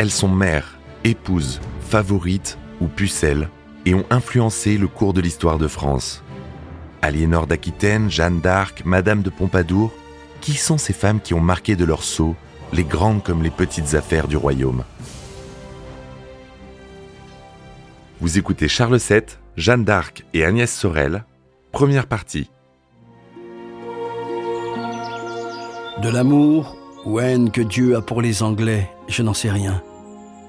elles sont mères, épouses, favorites ou pucelles et ont influencé le cours de l'histoire de France. Aliénor d'Aquitaine, Jeanne d'Arc, Madame de Pompadour, qui sont ces femmes qui ont marqué de leur sceau les grandes comme les petites affaires du royaume? Vous écoutez Charles VII, Jeanne d'Arc et Agnès Sorel, première partie. De l'amour ou haine que Dieu a pour les Anglais, je n'en sais rien.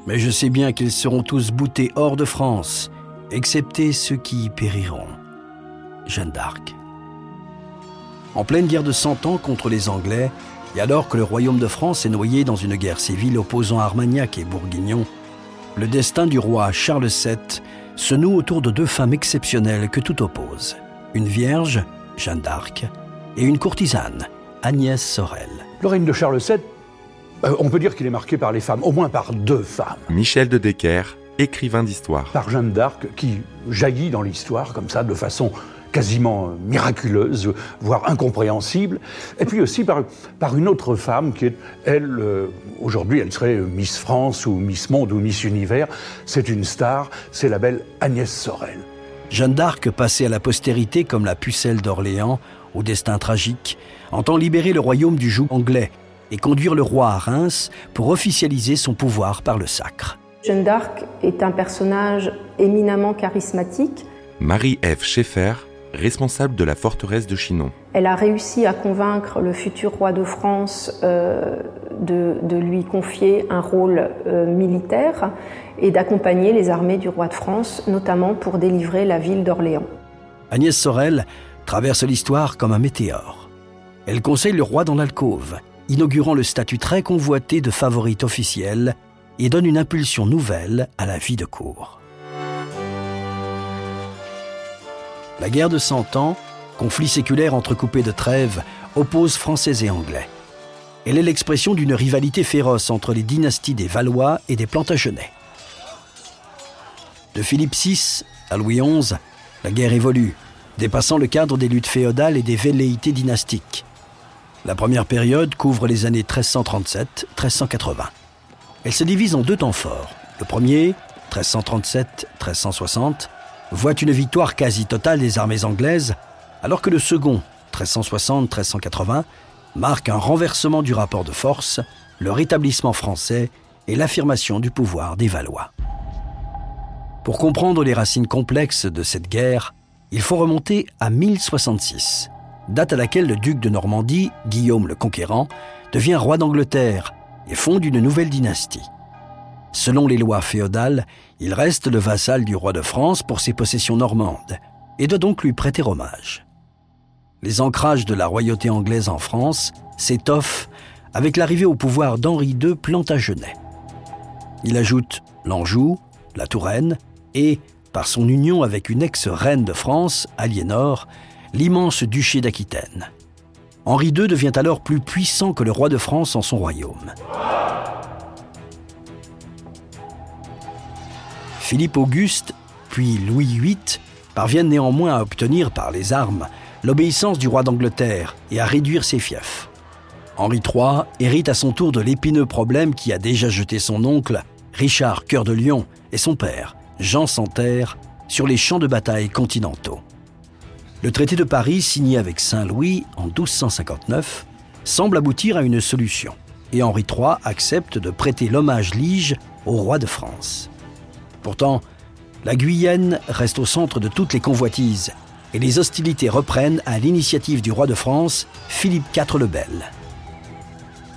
Mais je sais bien qu'ils seront tous boutés hors de France, excepté ceux qui y périront. Jeanne d'Arc. En pleine guerre de Cent Ans contre les Anglais, et alors que le royaume de France est noyé dans une guerre civile opposant Armagnac et Bourguignon, le destin du roi Charles VII se noue autour de deux femmes exceptionnelles que tout oppose. Une vierge, Jeanne d'Arc, et une courtisane, Agnès Sorel. Le règne de Charles VII, euh, on peut dire qu'il est marqué par les femmes, au moins par deux femmes. Michel de Decker, écrivain d'histoire. Par Jeanne d'Arc, qui jaillit dans l'histoire comme ça, de façon quasiment miraculeuse, voire incompréhensible, et puis aussi par, par une autre femme qui est, elle, euh, aujourd'hui, elle serait Miss France ou Miss Monde ou Miss Univers. C'est une star, c'est la belle Agnès Sorel. Jeanne d'Arc, passée à la postérité comme la pucelle d'Orléans, au destin tragique, entend libérer le royaume du joug anglais et conduire le roi à Reims pour officialiser son pouvoir par le sacre. Jeanne d'Arc est un personnage éminemment charismatique. Marie-Ève Schaeffer, responsable de la forteresse de Chinon. Elle a réussi à convaincre le futur roi de France euh, de, de, lui confier un rôle euh, militaire et d'accompagner les armées du roi de France, notamment pour délivrer la ville d'Orléans. Agnès Sorel traverse l'histoire comme un météore. Elle conseille le roi dans l'alcôve, inaugurant le statut très convoité de favorite officielle et donne une impulsion nouvelle à la vie de cour. La guerre de Cent Ans, conflit séculaire entrecoupé de trêves, oppose Français et Anglais. Elle est l'expression d'une rivalité féroce entre les dynasties des Valois et des Plantagenets. De Philippe VI à Louis XI, la guerre évolue, dépassant le cadre des luttes féodales et des velléités dynastiques. La première période couvre les années 1337-1380. Elle se divise en deux temps forts. Le premier, 1337-1360, voit une victoire quasi totale des armées anglaises, alors que le second, 1360-1380, marque un renversement du rapport de force, le rétablissement français et l'affirmation du pouvoir des Valois. Pour comprendre les racines complexes de cette guerre, il faut remonter à 1066, date à laquelle le duc de Normandie, Guillaume le Conquérant, devient roi d'Angleterre et fonde une nouvelle dynastie. Selon les lois féodales, il reste le vassal du roi de France pour ses possessions normandes et doit donc lui prêter hommage. Les ancrages de la royauté anglaise en France s'étoffent avec l'arrivée au pouvoir d'Henri II Plantagenet. Il ajoute l'Anjou, la Touraine et, par son union avec une ex-reine de France, Aliénor, l'immense duché d'Aquitaine. Henri II devient alors plus puissant que le roi de France en son royaume. Philippe Auguste, puis Louis VIII, parviennent néanmoins à obtenir par les armes l'obéissance du roi d'Angleterre et à réduire ses fiefs. Henri III hérite à son tour de l'épineux problème qui a déjà jeté son oncle, Richard Cœur de Lion, et son père, Jean Santerre, sur les champs de bataille continentaux. Le traité de Paris, signé avec Saint-Louis en 1259, semble aboutir à une solution, et Henri III accepte de prêter l'hommage lige au roi de France. Pourtant, la Guyenne reste au centre de toutes les convoitises et les hostilités reprennent à l'initiative du roi de France, Philippe IV le Bel.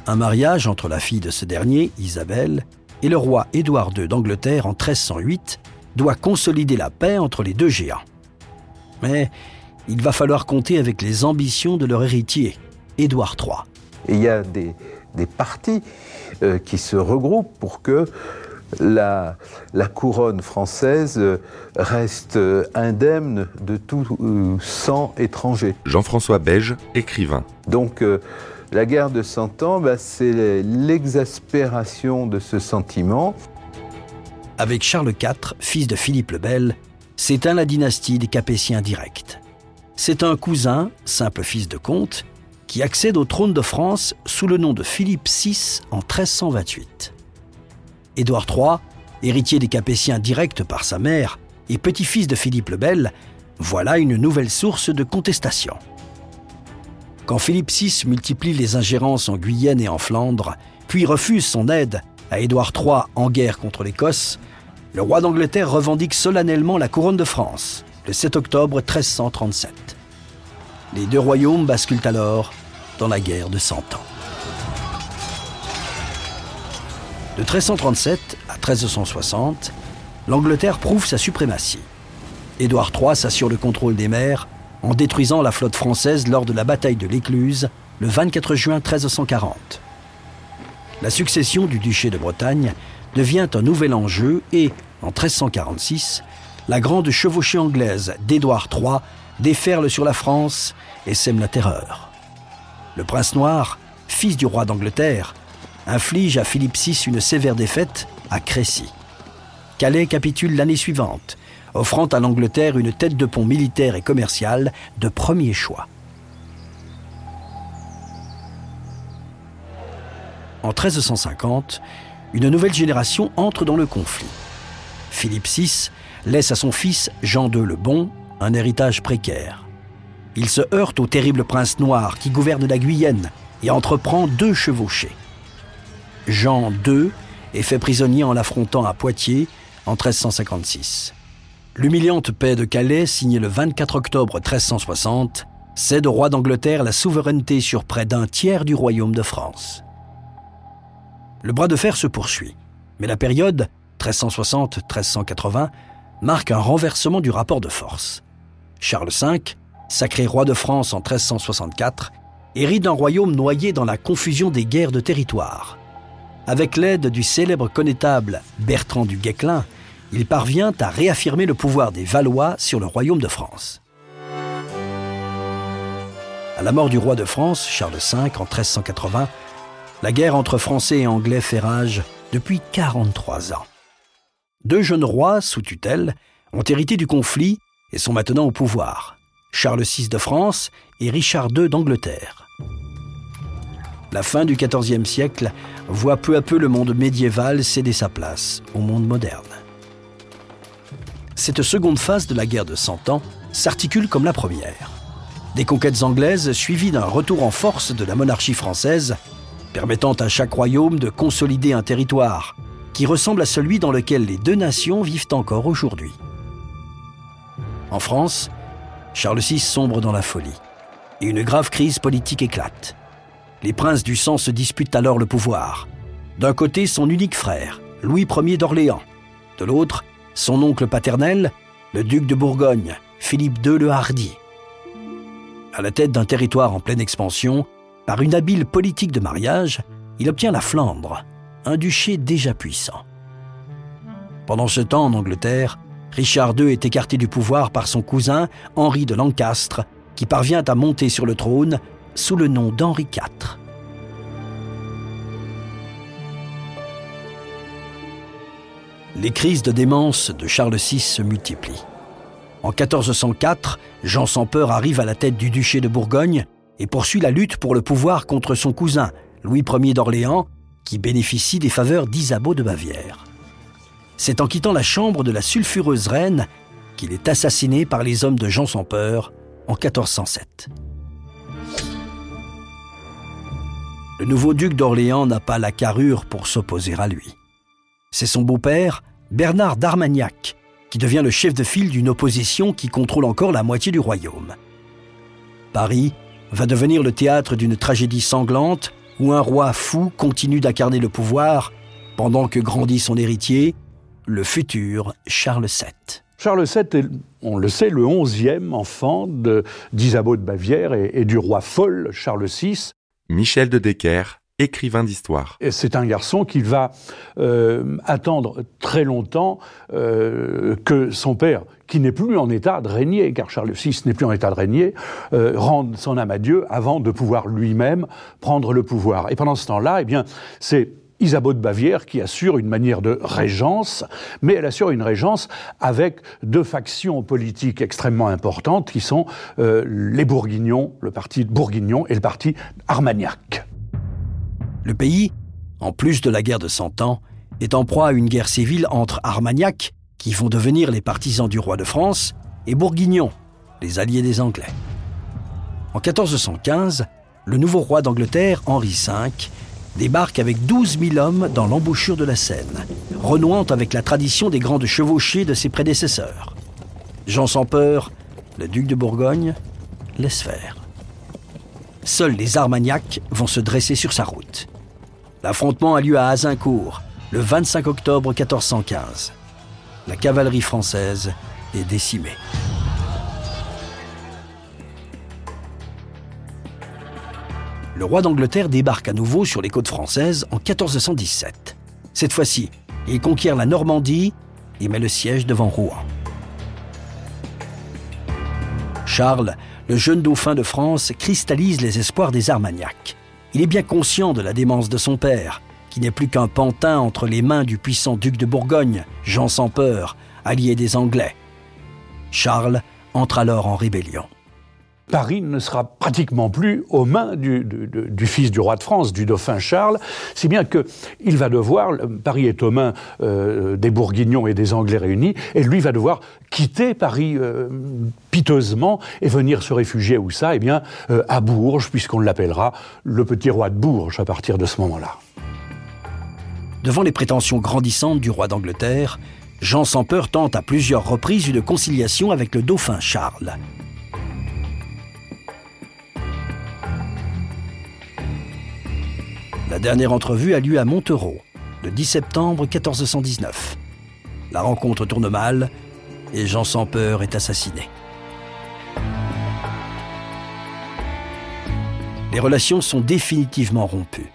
Un mariage entre la fille de ce dernier, Isabelle, et le roi Édouard II d'Angleterre en 1308 doit consolider la paix entre les deux géants. Mais il va falloir compter avec les ambitions de leur héritier, Édouard III. il y a des, des partis euh, qui se regroupent pour que la, couronne française reste indemne de tout euh, sang étranger. Jean-François Beige, écrivain. Donc euh, la guerre de Cent Ans, bah, c'est l'exaspération de ce sentiment. Avec Charles IV, fils de Philippe le Bel, s'éteint la dynastie des Capétiens directs. C'est un cousin, simple fils de comte, qui accède au trône de France sous le nom de Philippe VI en 1328. Édouard III, héritier des Capétiens direct par sa mère et petit-fils de Philippe le Bel, voilà une nouvelle source de contestation. Quand Philippe VI multiplie les ingérences en Guyenne et en Flandre, puis refuse son aide à Édouard III en guerre contre l'Écosse, le roi d'Angleterre revendique solennellement la couronne de France, le 7 octobre 1337. Les deux royaumes basculent alors dans la guerre de Cent Ans. De 1337 à 1360, l'Angleterre prouve sa suprématie. Édouard III s'assure le contrôle des mers en détruisant la flotte française lors de la bataille de l'Écluse le 24 juin 1340. La succession du duché de Bretagne devient un nouvel enjeu et, en 1346, la grande chevauchée anglaise d'Édouard III déferle sur la France et sème la terreur. Le prince noir, fils du roi d'Angleterre, inflige à Philippe VI une sévère défaite à Crécy. Calais capitule l'année suivante, offrant à l'Angleterre une tête de pont militaire et commerciale de premier choix. En 1350, une nouvelle génération entre dans le conflit. Philippe VI laisse à son fils Jean II le Bon un héritage précaire. Il se heurte au terrible prince noir qui gouverne la Guyenne et entreprend deux chevauchées. Jean II est fait prisonnier en l'affrontant à Poitiers en 1356. L'humiliante paix de Calais, signée le 24 octobre 1360, cède au roi d'Angleterre la souveraineté sur près d'un tiers du royaume de France. Le bras de fer se poursuit, mais la période 1360-1380 marque un renversement du rapport de force. Charles V, sacré roi de France en 1364, hérite d'un royaume noyé dans la confusion des guerres de territoire. Avec l'aide du célèbre connétable Bertrand du Guesclin, il parvient à réaffirmer le pouvoir des Valois sur le royaume de France. À la mort du roi de France, Charles V, en 1380, la guerre entre Français et Anglais fait rage depuis 43 ans. Deux jeunes rois, sous tutelle, ont hérité du conflit et sont maintenant au pouvoir. Charles VI de France et Richard II d'Angleterre. La fin du XIVe siècle voit peu à peu le monde médiéval céder sa place au monde moderne. Cette seconde phase de la guerre de Cent Ans s'articule comme la première. Des conquêtes anglaises suivies d'un retour en force de la monarchie française, permettant à chaque royaume de consolider un territoire qui ressemble à celui dans lequel les deux nations vivent encore aujourd'hui. En France, Charles VI sombre dans la folie et une grave crise politique éclate. Les princes du sang se disputent alors le pouvoir. D'un côté, son unique frère, Louis Ier d'Orléans. De l'autre, son oncle paternel, le duc de Bourgogne, Philippe II le Hardy. À la tête d'un territoire en pleine expansion, par une habile politique de mariage, il obtient la Flandre, un duché déjà puissant. Pendant ce temps, en Angleterre, Richard II est écarté du pouvoir par son cousin Henri de Lancastre, qui parvient à monter sur le trône sous le nom d'Henri IV. Les crises de démence de Charles VI se multiplient. En 1404, Jean sans peur arrive à la tête du duché de Bourgogne et poursuit la lutte pour le pouvoir contre son cousin, Louis Ier d'Orléans, qui bénéficie des faveurs d'Isabeau de Bavière. C'est en quittant la chambre de la sulfureuse reine qu'il est assassiné par les hommes de Jean sans peur en 1407. Le nouveau duc d'Orléans n'a pas la carrure pour s'opposer à lui. C'est son beau-père, Bernard d'Armagnac, qui devient le chef de file d'une opposition qui contrôle encore la moitié du royaume. Paris va devenir le théâtre d'une tragédie sanglante où un roi fou continue d'incarner le pouvoir pendant que grandit son héritier, le futur Charles VII. Charles VII est, on le sait, le onzième enfant d'Isabeau de, Bavière et, et, du roi folle Charles VI. Michel de Decker, écrivain d'histoire. C'est un garçon qui va euh, attendre très longtemps euh, que son père, qui n'est plus en état de régner, car Charles VI n'est plus en état de régner, euh, rende son âme à Dieu avant de pouvoir lui-même prendre le pouvoir. Et pendant ce temps-là, eh bien, c'est Isabeau de Bavière qui assure une manière de régence, mais elle assure une régence avec deux factions politiques extrêmement importantes qui sont euh, les Bourguignons, le parti Bourguignon et le parti Armagnac. Le pays, en plus de la guerre de Cent Ans, est en proie à une guerre civile entre Armagnacs, qui vont devenir les partisans du roi de France, et Bourguignons, les alliés des Anglais. En 1415, le nouveau roi d'Angleterre, Henri V, débarque avec 12 000 hommes dans l'embouchure de la Seine, renouant avec la tradition des grandes chevauchées de ses prédécesseurs. Jean sans peur, le duc de Bourgogne, laisse faire. Seuls les Armagnacs vont se dresser sur sa route. L'affrontement a lieu à Azincourt, le 25 octobre 1415. La cavalerie française est décimée. Le roi d'Angleterre débarque à nouveau sur les côtes françaises en 1417. Cette fois-ci, il conquiert la Normandie et met le siège devant Rouen. Charles, le jeune dauphin de France, cristallise les espoirs des Armagnacs. Il est bien conscient de la démence de son père, qui n'est plus qu'un pantin entre les mains du puissant duc de Bourgogne, Jean sans peur, allié des Anglais. Charles entre alors en rébellion. Paris ne sera pratiquement plus aux mains du, fils du roi de France, du dauphin Charles, si bien qu'il va devoir, Paris est aux mains euh, des Bourguignons et des Anglais réunis, et lui va devoir quitter Paris euh, piteusement et venir se réfugier où ça Eh bien, euh, à Bourges, puisqu'on l'appellera le petit roi de Bourges à partir de ce moment-là. Devant les prétentions grandissantes du roi d'Angleterre, Jean sans peur tente à plusieurs reprises une conciliation avec le dauphin Charles. La dernière entrevue a lieu à Montereau, le 10 septembre 1419. La rencontre tourne mal et Jean sans peur est assassiné. Les relations sont définitivement rompues.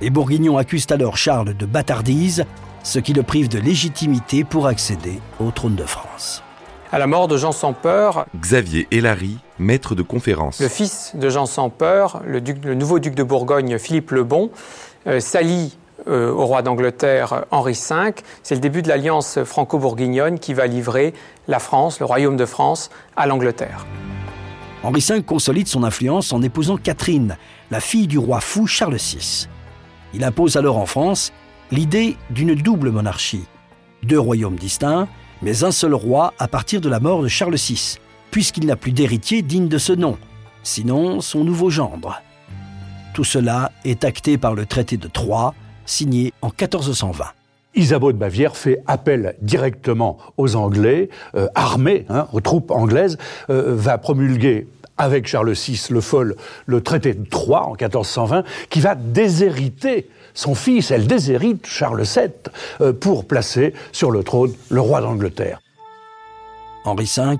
Les Bourguignons accusent alors Charles de bâtardise, ce qui le prive de légitimité pour accéder au trône de France. À la mort de Jean sans peur, Xavier Hélary, maître de conférence. Le fils de Jean sans peur, le, nouveau duc de Bourgogne, Philippe le Bon, euh, s'allie euh, au roi d'Angleterre Henri V. C'est le début de l'alliance franco-bourguignonne qui va livrer la France, le royaume de France, à l'Angleterre. Henri V consolide son influence en épousant Catherine, la fille du roi fou Charles VI. Il impose alors en France l'idée d'une double monarchie, deux royaumes distincts, mais un seul roi à partir de la mort de Charles VI, puisqu'il n'a plus d'héritier digne de ce nom, sinon son nouveau gendre. Tout cela est acté par le traité de Troyes, signé en 1420. Isabeau de Bavière fait appel directement aux Anglais, euh, armés, hein, aux troupes anglaises, euh, va promulguer avec Charles VI le Fol le traité de Troyes en 1420, qui va déshériter son fils, elle déshérite Charles VII euh, pour placer sur le trône le roi d'Angleterre. Henri V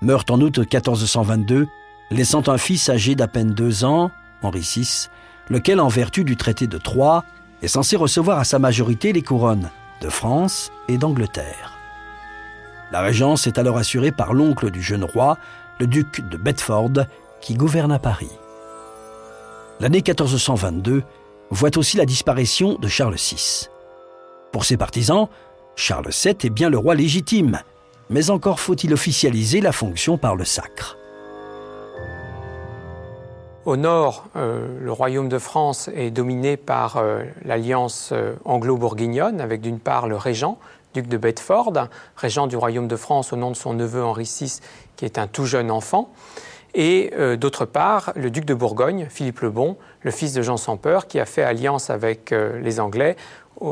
meurt en août 1422, laissant un fils âgé d'à peine deux ans, Henri VI, lequel, en vertu du traité de Troyes, est censé recevoir à sa majorité les couronnes de France et d'Angleterre. La régence est alors assurée par l'oncle du jeune roi, le duc de Bedford, qui gouverne à Paris. L'année 1422 voit aussi la disparition de Charles VI. Pour ses partisans, Charles VII est bien le roi légitime, mais encore faut-il officialiser la fonction par le sacre. Au nord, euh, le royaume de France est dominé par euh, l'alliance euh, anglo-bourguignonne, avec d'une part le régent, duc de Bedford, régent du royaume de France au nom de son neveu Henri VI, qui est un tout jeune enfant, et euh, d'autre part le duc de Bourgogne, Philippe le Bon, le fils de Jean sans peur, qui a fait alliance avec euh, les Anglais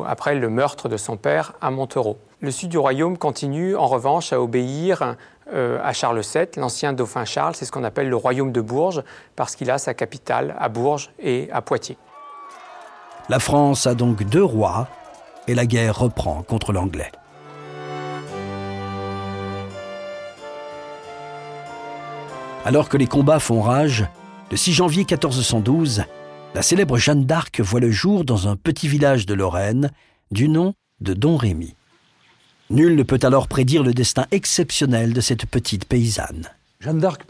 après le meurtre de son père à Montereau. Le sud du royaume continue en revanche à obéir euh, à Charles VII, l'ancien dauphin Charles, c'est ce qu'on appelle le royaume de Bourges, parce qu'il a sa capitale à Bourges et à Poitiers. La France a donc deux rois, et la guerre reprend contre l'anglais. Alors que les combats font rage, le 6 janvier 1412, la célèbre Jeanne d'Arc voit le jour dans un petit village de Lorraine du nom de Don Rémy. Nul ne peut alors prédire le destin exceptionnel de cette petite paysanne. Jeanne d'Arc,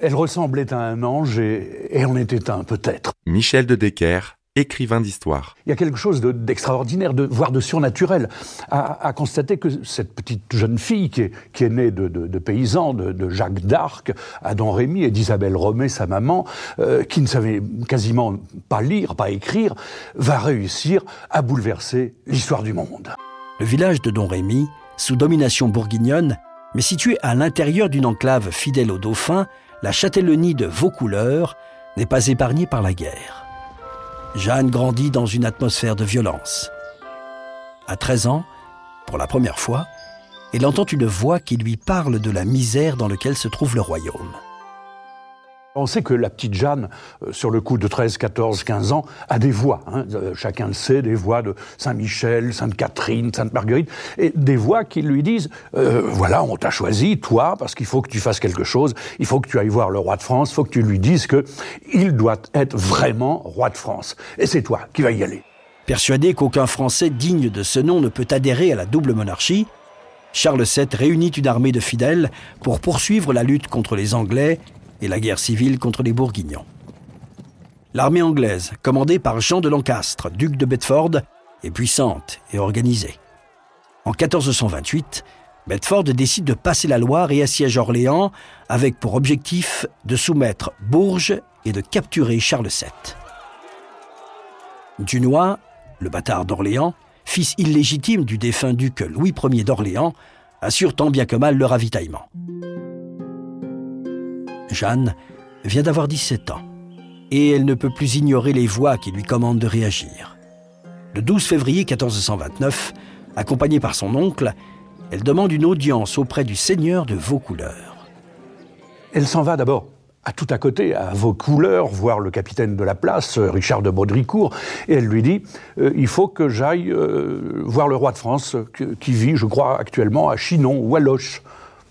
elle ressemblait à un ange et, et en était un peut-être. Michel de Decker, écrivain d'histoire. Il y a quelque chose d'extraordinaire, de, voire de surnaturel, à, constater que cette petite jeune fille qui est, née de, paysans, de, Jacques d'Arc, Adam Rémy et d'Isabelle Romé, sa maman, euh, qui ne savait quasiment pas lire, pas écrire, va réussir à bouleverser l'histoire du monde. Le village de Don Rémy, sous domination bourguignonne, mais situé à l'intérieur d'une enclave fidèle au dauphin, la châtellenie de Vaucouleurs n'est pas épargnée par la guerre. Jeanne grandit dans une atmosphère de violence. À 13 ans, pour la première fois, elle entend une voix qui lui parle de la misère dans laquelle se trouve le royaume. On sait que la petite Jeanne, euh, sur le coup de 13, 14, 15 ans, a des voix. Hein. Euh, chacun le sait, des voix de Saint-Michel, Sainte-Catherine, Sainte-Marguerite, et des voix qui lui disent euh, voilà, on t'a choisi, toi, parce qu'il faut que tu fasses quelque chose, il faut que tu ailles voir le roi de France, il faut que tu lui dises que il doit être vraiment roi de France. Et c'est toi qui vas y aller. Persuadé qu'aucun Français digne de ce nom ne peut adhérer à la double monarchie, Charles VII réunit une armée de fidèles pour poursuivre la lutte contre les Anglais et la guerre civile contre les Bourguignons. L'armée anglaise, commandée par Jean de Lancastre, duc de Bedford, est puissante et organisée. En 1428, Bedford décide de passer la Loire et assiège Orléans avec pour objectif de soumettre Bourges et de capturer Charles VII. Dunois, le bâtard d'Orléans, fils illégitime du défunt duc Louis Ier d'Orléans, assure tant bien que mal le ravitaillement. Jeanne vient d'avoir 17 ans et elle ne peut plus ignorer les voix qui lui commandent de réagir. Le 12 février 1429, accompagnée par son oncle, elle demande une audience auprès du seigneur de Vaucouleurs. Elle s'en va d'abord à tout à côté, à Vaucouleurs, voir le capitaine de la place, Richard de Baudricourt, et elle lui dit euh, il faut que j'aille euh, voir le roi de France, qui vit, je crois, actuellement à Chinon ou à Loche.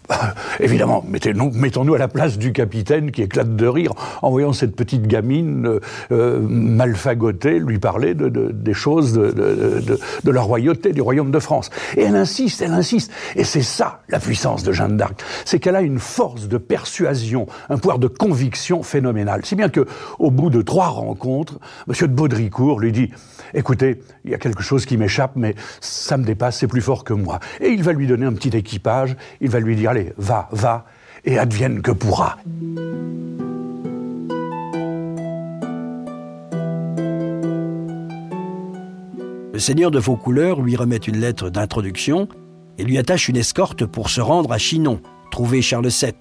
Évidemment, mettons-nous à la place du capitaine qui éclate de rire en voyant cette petite gamine euh, euh malfagotée lui parler de, des choses de, la royauté, du royaume de France. Et elle insiste, elle insiste. Et c'est ça la puissance de Jeanne d'Arc. C'est qu'elle a une force de persuasion, un pouvoir de conviction phénoménal. Si bien que, au bout de trois rencontres, M. de Baudricourt lui dit Écoutez, il y a quelque chose qui m'échappe, mais ça me dépasse, c'est plus fort que moi. Et il va lui donner un petit équipage, il va lui dire va, va, et advienne que pourra. Le seigneur de Vaucouleurs lui remet une lettre d'introduction et lui attache une escorte pour se rendre à Chinon, trouver Charles VII,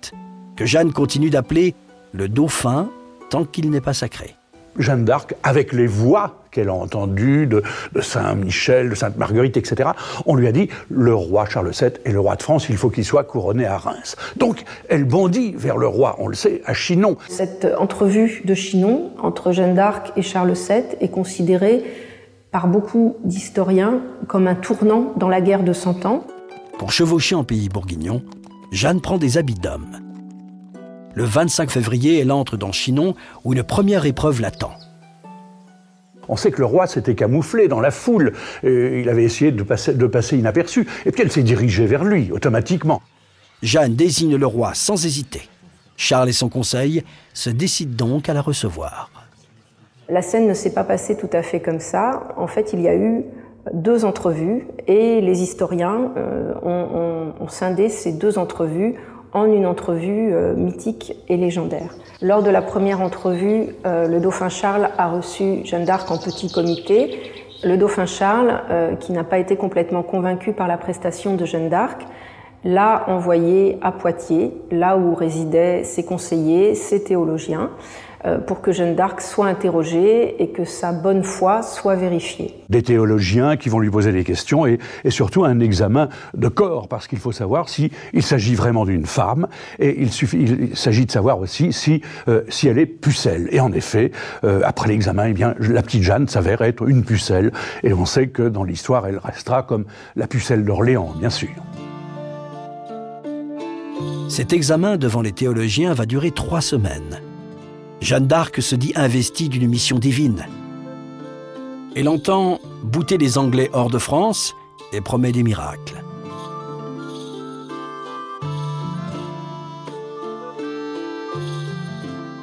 que Jeanne continue d'appeler le dauphin tant qu'il n'est pas sacré. Jeanne d'Arc, avec les voix qu'elle a entendues de, Saint-Michel, de Sainte-Marguerite, etc., on lui a dit le roi Charles VII est le roi de France, il faut qu'il soit couronné à Reims. Donc elle bondit vers le roi, on le sait, à Chinon. Cette entrevue de Chinon entre Jeanne d'Arc et Charles VII est considérée par beaucoup d'historiens comme un tournant dans la guerre de Cent Ans. Pour chevaucher en pays bourguignon, Jeanne prend des habits d'homme le 25 février, elle entre dans Chinon où une première épreuve l'attend. On sait que le roi s'était camouflé dans la foule. il avait essayé de passer, de passer inaperçu. Et puis elle s'est dirigée vers lui, automatiquement. Jeanne désigne le roi sans hésiter. Charles et son conseil se décident donc à la recevoir. La scène ne s'est pas passée tout à fait comme ça. En fait, il y a eu deux entrevues et les historiens euh, ont scindé ces deux entrevues en une entrevue euh, mythique et légendaire. Lors de la première entrevue, euh, le dauphin Charles a reçu Jeanne d'Arc en petit comité. Le dauphin Charles, euh, qui n'a pas été complètement convaincu par la prestation de Jeanne d'Arc, l'a envoyé à Poitiers, là où résidaient ses conseillers, ses théologiens. Euh, pour que Jeanne d'Arc soit interrogée et que sa bonne foi soit vérifiée. Des théologiens qui vont lui poser des questions et, surtout un examen de corps, parce qu'il faut savoir s'il s'agit vraiment d'une femme et il, s'agit de savoir aussi si, euh, si elle est pucelle. Et en effet, euh, après l'examen, eh bien, la petite Jeanne s'avère être une pucelle et on sait que dans l'histoire, elle restera comme la pucelle d'Orléans, bien sûr. Cet examen devant les théologiens va durer trois semaines. Jeanne d'Arc se dit investie d'une mission divine. Elle entend bouter les Anglais hors de France et promet des miracles.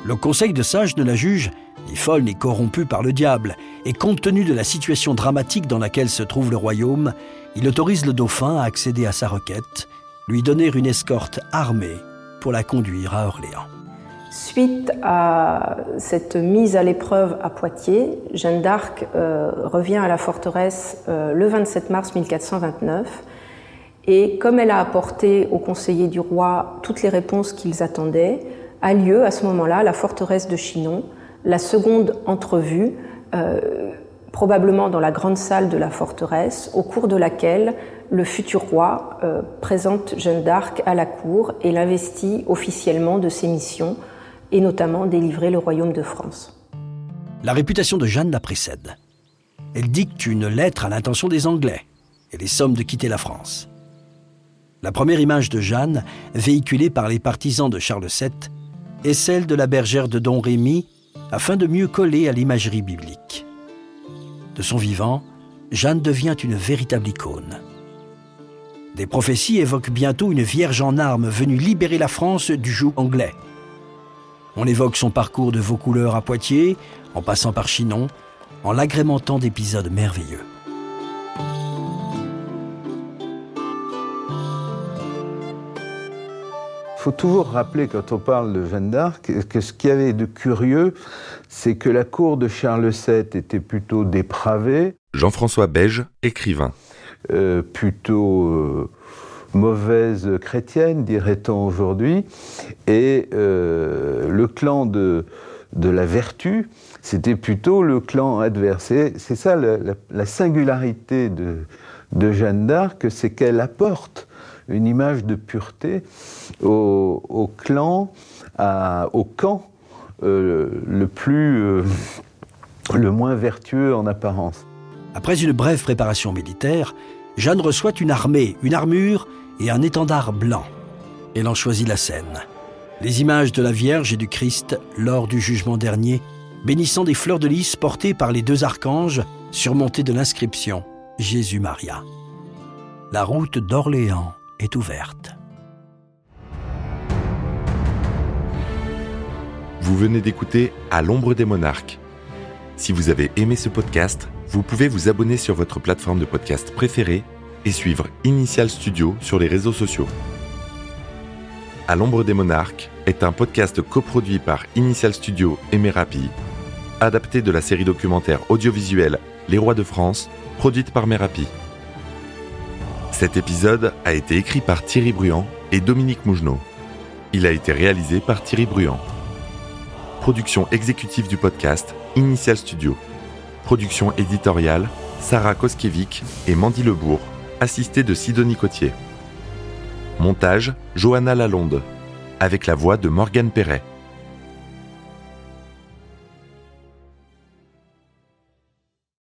Le conseil de sages ne la juge ni folle ni corrompue par le diable, et compte tenu de la situation dramatique dans laquelle se trouve le royaume, il autorise le dauphin à accéder à sa requête, lui donner une escorte armée pour la conduire à Orléans. Suite à cette mise à l'épreuve à Poitiers, Jeanne d'Arc euh, revient à la forteresse euh, le 27 mars 1429 et comme elle a apporté aux conseillers du roi toutes les réponses qu'ils attendaient, a lieu à ce moment-là la forteresse de Chinon, la seconde entrevue, euh, probablement dans la grande salle de la forteresse, au cours de laquelle le futur roi présente Jeanne d'Arc à la cour et l'investit officiellement de ses missions, et notamment délivrer le royaume de France. La réputation de Jeanne la précède. Elle dicte une lettre à l'intention des Anglais et les sommes de quitter la France. La première image de Jeanne, véhiculée par les partisans de Charles VII, est celle de la bergère de Don Rémy, afin de mieux coller à l'imagerie biblique. De son vivant, Jeanne devient une véritable icône. Des prophéties évoquent bientôt une vierge en armes venue libérer la France du joug anglais. On évoque son parcours de Vaucouleurs à Poitiers, en passant par Chinon, en l'agrémentant d'épisodes merveilleux. Il faut toujours rappeler, quand on parle de Jeanne d'Arc, que ce qu'il y avait de curieux, c'est que la cour de Charles VII était plutôt dépravée. Jean-François Beige, écrivain. Euh, plutôt euh, mauvaise chrétienne, dirait-on aujourd'hui. Et euh, le clan de, de la vertu, c'était plutôt le clan adverse. C'est ça la, la, singularité de, de Jeanne d'Arc, c'est qu'elle apporte une image de pureté au, au clan, à, au camp euh, le plus, euh, le moins vertueux en apparence. Après une brève préparation militaire, Jeanne reçoit une armée, une armure et un étendard blanc. Elle en choisit la scène. Les images de la Vierge et du Christ lors du jugement dernier, bénissant des fleurs de lys portées par les deux archanges, surmontées de l'inscription Jésus-Maria. La route d'Orléans est ouverte. Vous venez d'écouter À l'ombre des monarques. Si vous avez aimé ce podcast, vous pouvez vous abonner sur votre plateforme de podcast préférée et suivre Initial Studio sur les réseaux sociaux. À l'ombre des monarques est un podcast coproduit par Initial Studio et Merapi, adapté de la série documentaire audiovisuelle Les Rois de France, produite par Merapi. Cet épisode a été écrit par Thierry Bruand et Dominique Mougenot. Il a été réalisé par Thierry Bruand. Production exécutive du podcast Initial Studio. Production éditoriale Sarah Koskiewicz et Mandy Lebourg, assistée de Sidonie Cotier. Montage Johanna Lalonde, avec la voix de Morgane Perret.